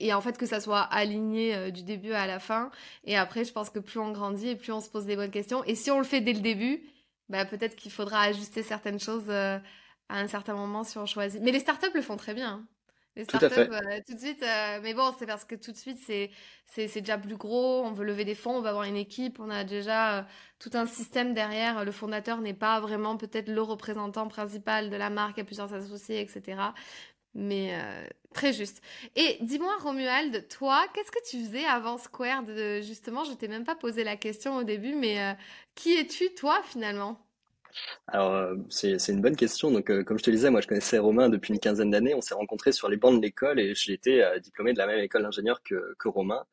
et en fait que ça soit aligné du début à la fin. Et après, je pense que plus on grandit et plus on se pose des bonnes questions. Et si on le fait dès le début, bah, peut-être qu'il faudra ajuster certaines choses euh, à un certain moment si on choisit. Mais les startups le font très bien. Hein. Les startups, tout, euh, tout de suite, euh, mais bon, c'est parce que tout de suite, c'est, c'est, c'est déjà plus gros, on veut lever des fonds, on va avoir une équipe, on a déjà tout un système derrière. Le fondateur n'est pas vraiment peut-être le représentant principal de la marque, il y a plusieurs associés, etc. Mais très juste. Et dis-moi, Romuald, toi, qu'est-ce que tu faisais avant Square de, Justement, je t'ai même pas posé la question au début, mais qui es-tu, toi, finalement? Alors, c'est, c'est une bonne question. Donc, comme je te disais, moi, je connaissais Romain depuis une quinzaine d'années. On s'est rencontrés sur les bancs de l'école et j'ai été diplômé de la même école d'ingénieur que, que Romain.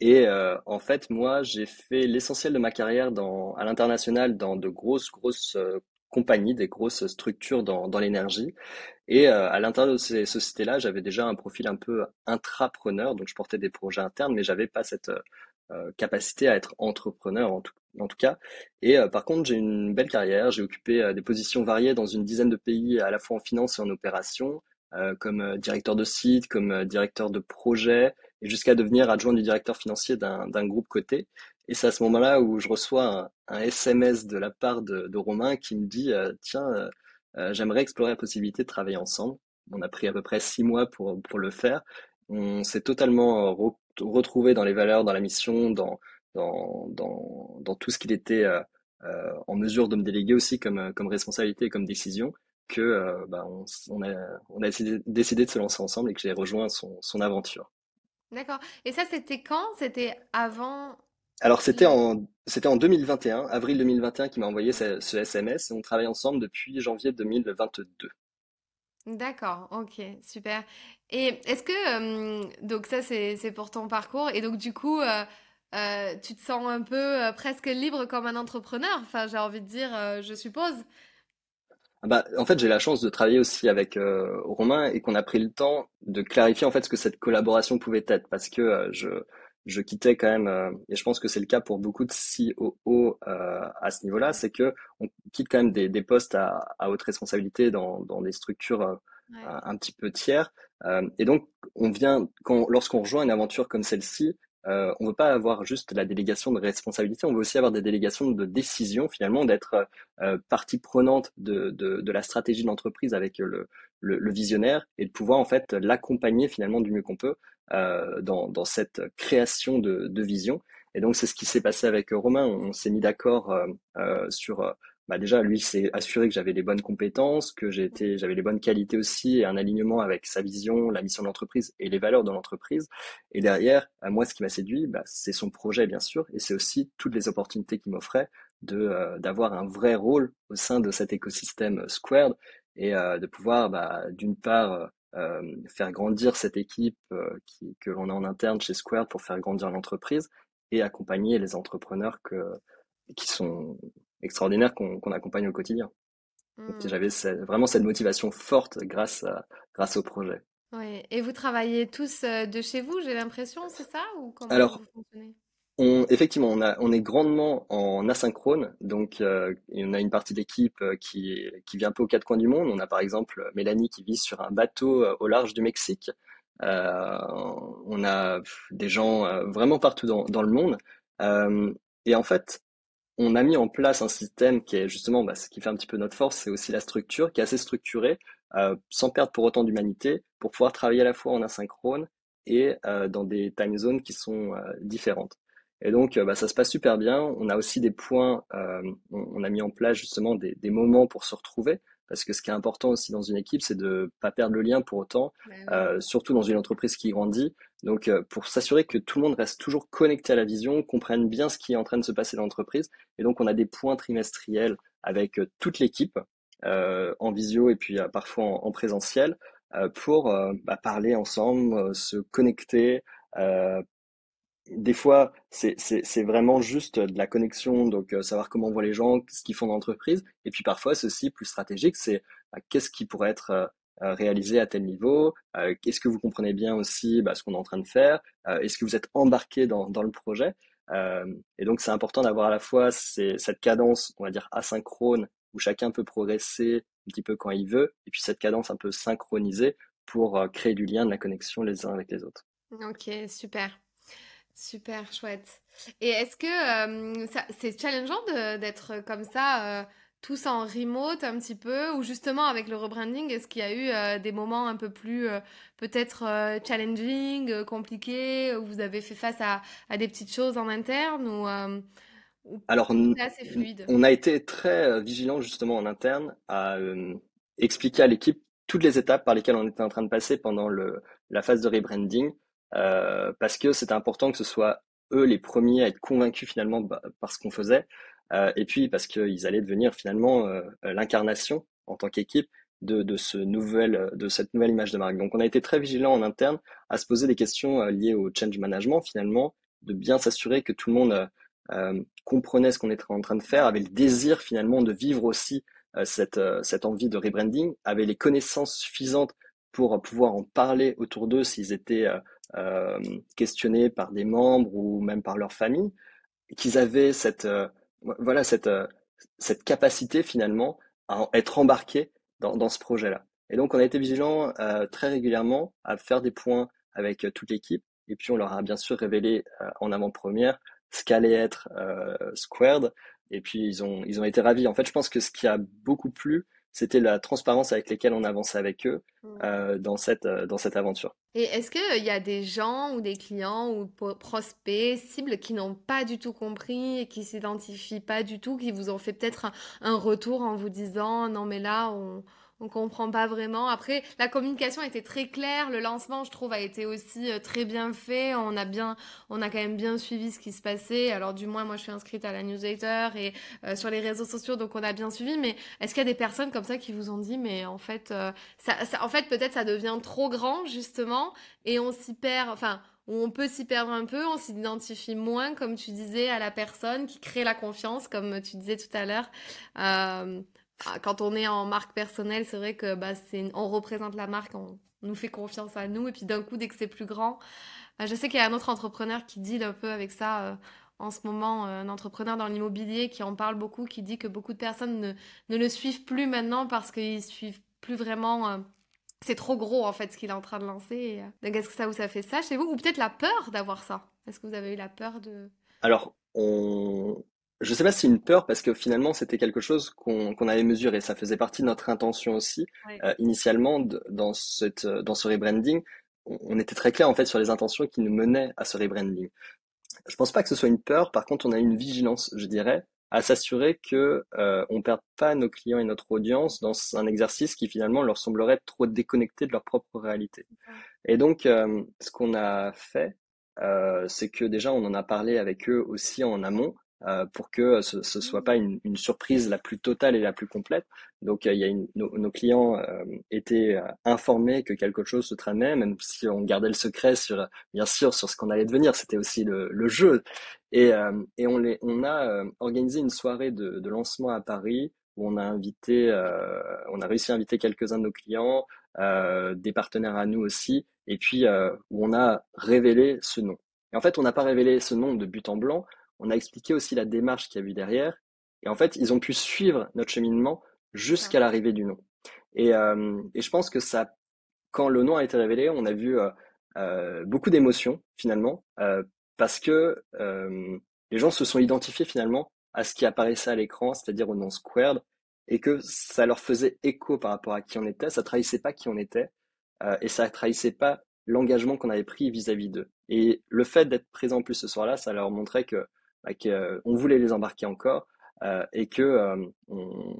Et en fait, moi, j'ai fait l'essentiel de ma carrière dans, à l'international dans de grosses, grosses compagnies, des grosses structures dans, dans l'énergie. Et euh, à l'intérieur de ces sociétés-là, j'avais déjà un profil un peu intrapreneur, donc je portais des projets internes, mais j'avais pas cette euh, capacité à être entrepreneur en tout, en tout cas. Et euh, par contre, j'ai une belle carrière, j'ai occupé des positions variées dans une dizaine de pays, à la fois en finance et en opération, comme directeur de site, comme directeur de projet, et jusqu'à devenir adjoint du directeur financier d'un groupe coté. Et c'est à ce moment-là où je reçois un, SMS de la part de, Romain qui me dit Tiens, euh, j'aimerais explorer la possibilité de travailler ensemble. On a pris à peu près six mois pour, pour le faire. On s'est totalement euh, retrouvé dans les valeurs, dans la mission, dans, dans, dans, dans tout ce qu'il était euh, euh, en mesure de me déléguer aussi comme, comme responsabilité et comme décision, que euh, bah, on, a, on a décidé, de se lancer ensemble et que j'ai rejoint son, son aventure. D'accord. Et ça, c'était quand? C'était avant alors c'était en c'était en 2021, avril 2021, qui m'a envoyé ce, ce, SMS et on travaille ensemble depuis janvier 2022. D'accord, ok, super. Et est-ce que donc ça c'est c'est pour ton parcours et donc du coup euh, euh, tu te sens un peu euh, presque libre comme un entrepreneur. Enfin j'ai envie de dire, je suppose. Ah bah, en fait, j'ai la chance de travailler aussi avec Romain et qu'on a pris le temps de clarifier en fait ce que cette collaboration pouvait être parce que je je quittais quand même, euh, et je pense que c'est le cas pour beaucoup de COO euh, à ce niveau-là, c'est que on quitte quand même des, des postes à, à, haute responsabilité dans, dans des structures un, petit peu tiers. et donc, on vient, quand, lorsqu'on rejoint une aventure comme celle-ci, euh, on ne veut pas avoir juste la délégation de responsabilité, on veut aussi avoir des délégations de décision, finalement, d'être euh, partie prenante de, de, la stratégie de l'entreprise avec le, le, visionnaire et de pouvoir en fait l'accompagner finalement du mieux qu'on peut euh, dans, dans, cette création de, de, vision. Et donc c'est ce qui s'est passé avec Romain. On s'est mis d'accord sur bah déjà lui s'est assuré que j'avais les bonnes compétences, que j'avais les bonnes qualités aussi et un alignement avec sa vision, la mission de l'entreprise et les valeurs de l'entreprise. Et derrière, à moi, ce qui m'a séduit, bah, c'est son projet bien sûr, et c'est aussi toutes les opportunités qu'il m'offrait de euh, d'avoir un vrai rôle au sein de cet écosystème Squared et euh, de pouvoir, bah, d'une part, euh, faire grandir cette équipe qui, que l'on a en interne chez Squared pour faire grandir l'entreprise et accompagner les entrepreneurs que, qui sont extraordinaires qu'on accompagne au quotidien. Mmh. J'avais vraiment cette motivation forte grâce, grâce au projet. Ouais. Et vous travaillez tous euh, de chez vous, j'ai l'impression, c'est ça? Ou comment Alors, on, effectivement, on, a, on est grandement en asynchrone. Donc, euh, on a une partie d'équipe euh, qui, qui vient un peu aux quatre coins du monde. On a par exemple Mélanie qui vit sur un bateau au large du Mexique. on a des gens vraiment partout dans, dans le monde. et en fait, on a mis en place un système qui est justement bah, ce qui fait un petit peu notre force, c'est aussi la structure, qui est assez structurée, euh, sans perdre pour autant d'humanité, pour pouvoir travailler à la fois en asynchrone et euh, dans des time zones qui sont euh, différentes. Et donc, bah, ça se passe super bien. On a aussi des points, on, a mis en place justement des, des moments pour se retrouver. Parce que ce qui est important aussi dans une équipe, c'est de pas perdre le lien pour autant, bah euh, surtout dans une entreprise qui grandit. Donc, euh, pour s'assurer que tout le monde reste toujours connecté à la vision, comprenne bien ce qui est en train de se passer dans l'entreprise. Et donc, on a des points trimestriels avec euh, toute l'équipe, en visio et puis parfois en, présentiel, pour bah, parler ensemble, se connecter, des fois, c'est vraiment juste de la connexion, donc euh, savoir comment voit les gens, ce qu'ils font dans l'entreprise. Et puis parfois, ceci plus stratégique, c'est bah, qu'est-ce qui pourrait être euh, euh, réalisé à tel niveau, est-ce que vous comprenez bien aussi bah, ce qu'on est en train de faire, est-ce que vous êtes embarqué dans le projet. et donc, c'est important d'avoir à la fois cette cadence, on va dire, asynchrone, où chacun peut progresser un petit peu quand il veut, et puis cette cadence un peu synchronisée pour créer du lien, de la connexion les uns avec les autres. Ok, super. Super chouette. Et est-ce que c'est challengeant d'être comme ça, tous en remote un petit peu, ou justement avec le rebranding, est-ce qu'il y a eu des moments un peu plus peut-être challenging, compliqués, où vous avez fait face à, à, des petites choses en interne ou, Alors, assez fluide? on a été très vigilant justement en interne à expliquer à l'équipe toutes les étapes par lesquelles on était en train de passer pendant le, la phase de rebranding. euh, parce que c'était important que ce soit eux les premiers à être convaincus finalement bah, par ce qu'on faisait, euh, et puis parce qu'ils allaient devenir finalement euh, l'incarnation en tant qu'équipe de, de, ce nouvel, de cette nouvelle image de marque. Donc on a été très vigilant en interne à se poser des questions liées au change management finalement, de bien s'assurer que tout le monde euh, comprenait ce qu'on était en train de faire, avait le désir finalement de vivre aussi cette, cette envie de rebranding, avait les connaissances suffisantes pour pouvoir en parler autour d'eux s'ils étaient euh, questionnés par des membres ou même par leur famille, qu'ils avaient cette, euh, voilà, cette, euh, cette capacité finalement à être embarqués dans, dans ce projet-là. Et donc, on a été vigilants très régulièrement à faire des points avec toute l'équipe. Et puis, on leur a bien sûr révélé en avant-première ce qu'allait être Squared. Et puis, ils ont, ils ont été ravis. En fait, je pense que ce qui a beaucoup plu, c'était la transparence avec laquelle on avançait avec eux mmh. euh, dans, cette, euh, dans cette aventure. Et est-ce qu'il y a des gens ou des clients ou prospects, cibles qui n'ont pas du tout compris et qui s'identifient pas du tout, qui vous ont fait peut-être un, un, retour en vous disant non mais là on, on comprend pas vraiment. Après, la communication était très claire. Le lancement, je trouve, a été aussi euh, très bien fait. On a bien, on a quand même bien suivi ce qui se passait. Alors, du moins, moi, je suis inscrite à la newsletter et euh, sur les réseaux sociaux, donc on a bien suivi. Mais est-ce qu'il y a des personnes comme ça qui vous ont dit, mais en fait, euh, ça, en fait, peut-être ça devient trop grand justement, et on s'y perd. Enfin, on peut s'y perdre un peu, on s'identifie moins, comme tu disais, à la personne qui crée la confiance, comme tu disais tout à l'heure. Quand on est en marque personnelle, c'est vrai que bah, c'est, on représente la marque, on, nous fait confiance à nous, et puis d'un coup, dès que c'est plus grand, bah, je sais qu'il y a un autre entrepreneur qui deal un peu avec ça euh, en ce moment, euh, un entrepreneur dans l'immobilier qui en parle beaucoup, qui dit que beaucoup de personnes ne, ne le suivent plus maintenant parce qu'ils suivent plus vraiment euh, c'est trop gros en fait ce qu'il est en train de lancer. Donc est-ce que ça vous a fait ça chez vous? Ou peut-être la peur d'avoir ça? Est-ce que vous avez eu la peur de... Alors, on... je sais pas si c'est une peur parce que finalement c'était quelque chose qu'on avait mesuré. Ça faisait partie de notre intention aussi. Euh, initialement, dans, cette, dans ce rebranding, on, était très clair en fait sur les intentions qui nous menaient à ce rebranding. Je pense pas que ce soit une peur. Par contre, on a une vigilance, je dirais, à s'assurer que euh, on perde pas nos clients et notre audience dans un exercice qui finalement leur semblerait trop déconnecté de leur propre réalité. Et donc, euh, ce qu'on a fait, euh, c'est que déjà on en a parlé avec eux aussi en amont euh, pour que ce, ce soit pas une, une, surprise la plus totale et la plus complète. Donc euh, il y a une, nos, nos, clients euh, étaient euh, informés que quelque chose se tramait, même si on gardait le secret sur bien sûr sur ce qu'on allait devenir. C'était aussi le, le, jeu. Et, et on, les, on a organisé une soirée de, de, lancement à Paris où on a invité, on a réussi à inviter quelques-uns de nos clients, des partenaires à nous aussi, et puis où on a révélé ce nom. Et en fait, on n'a pas révélé ce nom de but en blanc on a expliqué aussi la démarche qu'il y a eu derrière. Et en fait, ils ont pu suivre notre cheminement jusqu'à l'arrivée du nom. Et, euh, et, je pense que ça, quand le nom a été révélé, on a vu euh, euh, beaucoup d'émotions finalement, parce que les gens se sont identifiés finalement à ce qui apparaissait à l'écran, c'est-à-dire au nom Squared, et que ça leur faisait écho par rapport à qui on était. Ça trahissait pas qui on était, et ça trahissait pas l'engagement qu'on avait pris vis-à-vis d'eux. Et le fait d'être présent plus ce soir-là, ça leur montrait que bah, qu'on voulait les embarquer encore euh, et que euh, on,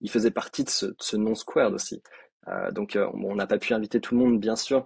ils faisaient partie de ce, de ce non-squared aussi. Euh, donc on n'a pas pu inviter tout le monde, bien sûr,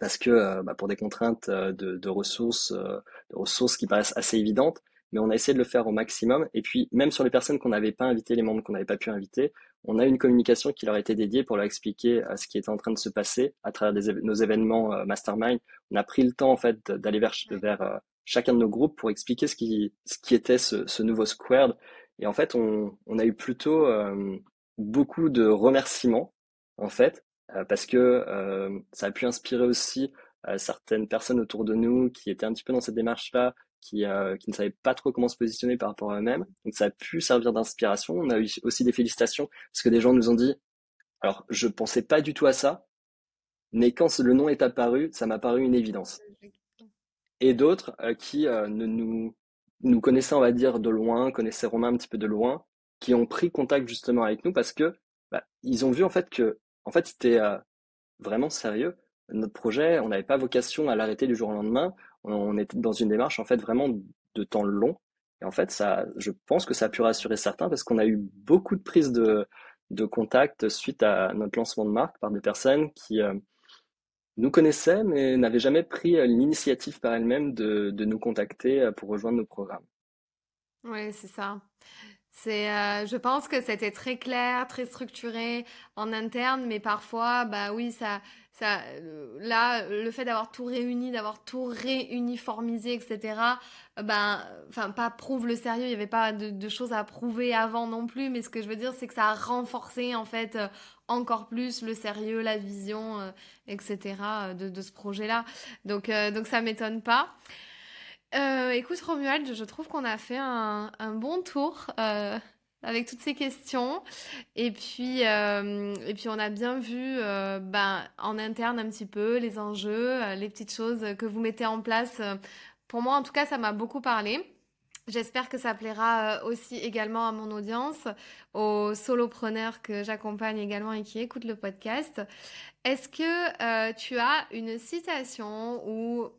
parce que bah, pour des contraintes de, de ressources, de ressources qui paraissent assez évidentes, mais on a essayé de le faire au maximum. Et puis, même sur les personnes qu'on n'avait pas invitées, les membres qu'on n'avait pas pu inviter, on a une communication qui leur a été dédiée pour leur expliquer ce qui était en train de se passer à travers des, nos événements mastermind. On a pris le temps, en fait, d'aller vers, vers chacun de nos groupes pour expliquer ce qui, ce qui était ce, ce nouveau Squared. Et en fait, on, on a eu plutôt euh, beaucoup de remerciements, en fait, euh, parce que euh, ça a pu inspirer aussi euh, certaines personnes autour de nous qui étaient un petit peu dans cette démarche-là, qui, euh, qui ne savaient pas trop comment se positionner par rapport à eux-mêmes. Donc ça a pu servir d'inspiration. On a eu aussi des félicitations, parce que des gens nous ont dit, alors je pensais pas du tout à ça, mais quand le nom est apparu, ça m'a paru une évidence et d'autres euh, qui euh, ne nous, connaissaient, on va dire, de loin, connaissaient Romain un petit peu de loin, qui ont pris contact justement avec nous parce que bah, ils ont vu en fait que en fait c'était euh, vraiment sérieux notre projet. On n'avait pas vocation à l'arrêter du jour au lendemain. On, était dans une démarche en fait vraiment de temps long. Et en fait, ça, je pense que ça a pu rassurer certains parce qu'on a eu beaucoup de prises de, de contact suite à notre lancement de marque par des personnes qui, nous connaissaient, mais n'avaient jamais pris euh, l'initiative par elles-mêmes de, de, nous contacter euh, pour rejoindre nos programmes. Oui, c'est ça. C'est, euh, je pense que c'était très clair, très structuré en interne, mais parfois, bah oui, ça, ça, euh, là, le fait d'avoir tout réuni, d'avoir tout réuniformisé, etc. Ben, enfin, pas prouve le sérieux. Il n'y avait pas de, de, choses à prouver avant non plus, mais ce que je veux dire, c'est que ça a renforcé en fait encore plus le sérieux, la vision, euh, etc. de, de ce projet-là. Donc, euh, donc ça m'étonne pas. Euh, écoute Romuald, je trouve qu'on a fait un, bon tour euh, avec toutes ces questions et puis euh, et puis on a bien vu ben, en interne un petit peu les enjeux, les petites choses que vous mettez en place. Pour moi en tout cas ça m'a beaucoup parlé. J'espère que ça plaira aussi également à mon audience, aux solopreneurs que j'accompagne également et qui écoutent le podcast. Est-ce que tu as une citation ou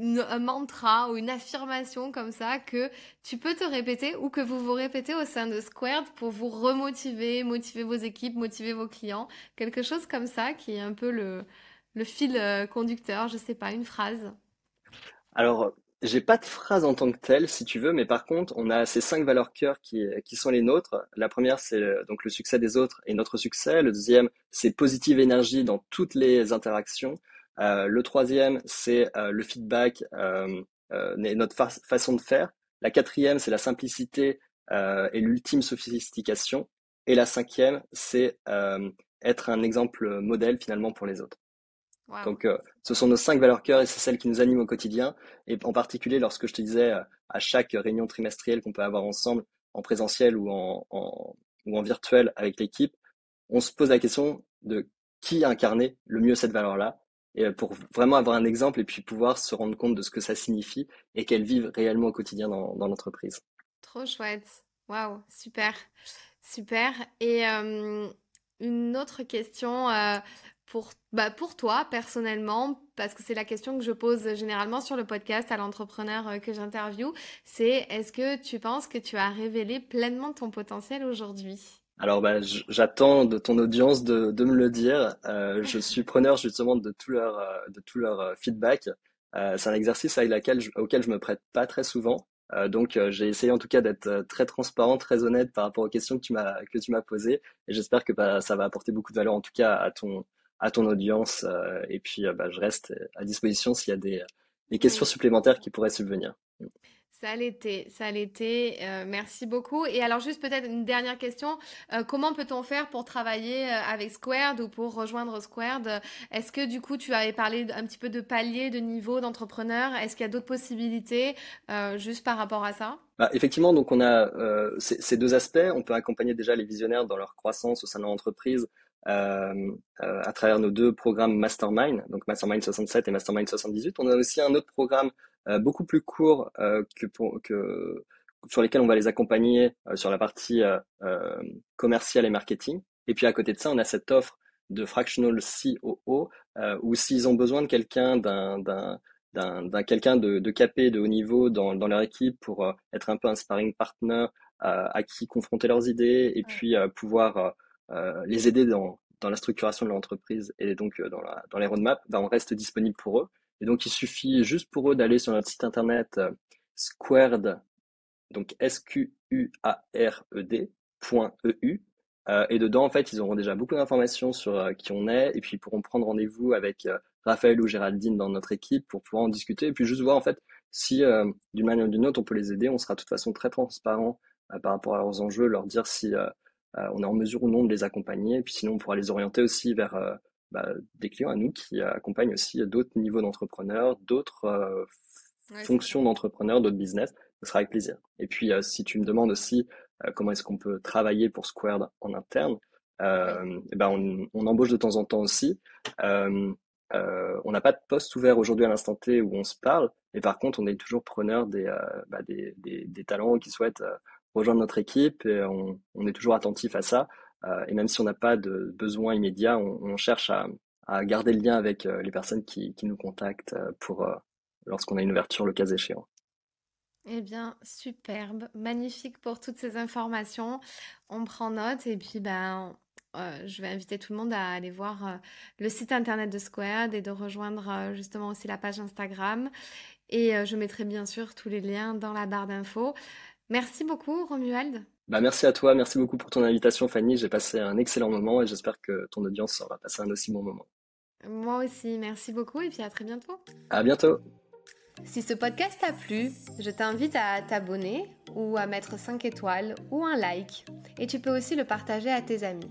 un mantra ou une affirmation comme ça que tu peux te répéter ou que vous vous répétez au sein de Squared pour vous remotiver, motiver vos équipes, motiver vos clients. Quelque chose comme ça qui est un peu le, fil euh, conducteur, je sais pas, une phrase. Alors, j'ai pas de phrase en tant que telle, si tu veux, mais par contre, on a ces cinq valeurs cœur qui, qui sont les nôtres. La première, c'est euh, donc le succès des autres et notre succès. Le deuxième, c'est positive énergie dans toutes les interactions. Euh, le troisième, c'est euh, le feedback euh, notre fa façon de faire. La quatrième, c'est la simplicité et l'ultime sophistication. Et la cinquième, c'est être un exemple modèle finalement pour les autres. Wow. Donc, euh, ce sont nos cinq valeurs cœur et c'est celles qui nous animent au quotidien. Et en particulier, lorsque je te disais euh, à chaque réunion trimestrielle qu'on peut avoir ensemble, en présentiel ou en, en, ou en virtuel avec l'équipe, on se pose la question de qui incarnait le mieux cette valeur-là et pour vraiment avoir un exemple et puis pouvoir se rendre compte de ce que ça signifie et qu'elles vivent réellement au quotidien dans, l'entreprise. Trop chouette. Waouh, super. Super. Et une autre question pour, bah, pour toi personnellement, parce que c'est la question que je pose généralement sur le podcast à l'entrepreneur que j'interviewe, c'est est-ce que tu penses que tu as révélé pleinement ton potentiel aujourd'hui? Alors, bah, j'attends de ton audience de, de me le dire. Euh, je suis preneur justement de tout leur, de tout leur feedback. Euh, c'est un exercice avec laquelle auquel je me prête pas très souvent. Euh, donc euh, j'ai essayé en tout cas d'être euh, très transparent, très honnête par rapport aux questions que tu m'as que tu m'as posées et j'espère que bah, ça va apporter beaucoup de valeur en tout cas à ton à ton audience et puis bah, je reste à disposition s'il y a des, des questions supplémentaires qui pourraient subvenir. Ça l'était, ça l'était. Euh, merci beaucoup. Et alors juste peut-être une dernière question. Euh, comment peut-on faire pour travailler euh, avec Squared ou pour rejoindre Squared? Est-ce que du coup tu avais parlé un petit peu de palier, de niveau d'entrepreneur? Est-ce qu'il y a d'autres possibilités juste par rapport à ça? Bah, effectivement, donc on a ces deux aspects. On peut accompagner déjà les visionnaires dans leur croissance au sein de leur entreprise à travers nos deux programmes Mastermind, donc Mastermind 67 et Mastermind 78. On a aussi un autre programme beaucoup plus courts euh, que, pour, que sur lesquels on va les accompagner euh, sur la partie commerciale et marketing. Et puis à côté de ça, on a cette offre de fractional COO où s'ils ont besoin de quelqu'un d'un d'un quelqu'un de, de capé, de haut niveau dans, dans leur équipe pour être un peu un sparring partner à qui confronter leurs idées et puis pouvoir les aider dans, dans la structuration de l'entreprise et donc dans, la, dans les roadmaps, ben on reste disponible pour eux. Et donc, il suffit juste pour eux d'aller sur notre site internet euh, squared, donc S-Q-U-A-R-E-D.eu. Euh, et dedans, en fait, ils auront déjà beaucoup d'informations sur euh, qui on est, et puis ils pourront prendre rendez-vous avec Raphaël ou Géraldine dans notre équipe pour pouvoir en discuter, et puis juste voir, en fait, si d'une manière ou d'une autre, on peut les aider. On sera de toute façon très transparent par rapport à leurs enjeux, leur dire si on est en mesure ou non de les accompagner, et puis sinon, on pourra les orienter aussi vers bah, des clients à nous qui accompagnent aussi d'autres niveaux d'entrepreneurs, d'autres euh, fonctions d'entrepreneurs, d'autres business. Ce sera avec plaisir. Et puis, euh, si tu me demandes aussi euh, comment est-ce qu'on peut travailler pour Squared en interne, eh ben on, on, embauche de temps en temps aussi. On n'a pas de poste ouvert aujourd'hui à l'instant T où on se parle, mais par contre, on est toujours preneur des, bah, des, des, des, talents qui souhaitent rejoindre notre équipe et on, on, est toujours attentif à ça. Euh, et même si on n'a pas de besoin immédiat, on, cherche à, garder le lien avec euh, les personnes qui, nous contactent euh, pour lorsqu'on a une ouverture le cas échéant. Eh bien, superbe, magnifique pour toutes ces informations. On prend note et puis ben, je vais inviter tout le monde à aller voir le site internet de Squared et de rejoindre justement aussi la page Instagram. Et je mettrai bien sûr tous les liens dans la barre d'infos. Merci beaucoup, Romuald. Bah, merci à toi, merci beaucoup pour ton invitation Fanny, j'ai passé un excellent moment et j'espère que ton audience aura passé un aussi bon moment. Moi aussi, merci beaucoup et puis à très bientôt. À bientôt. Si ce podcast t'a plu, je t'invite à t'abonner ou à mettre 5 étoiles ou un like et tu peux aussi le partager à tes amis.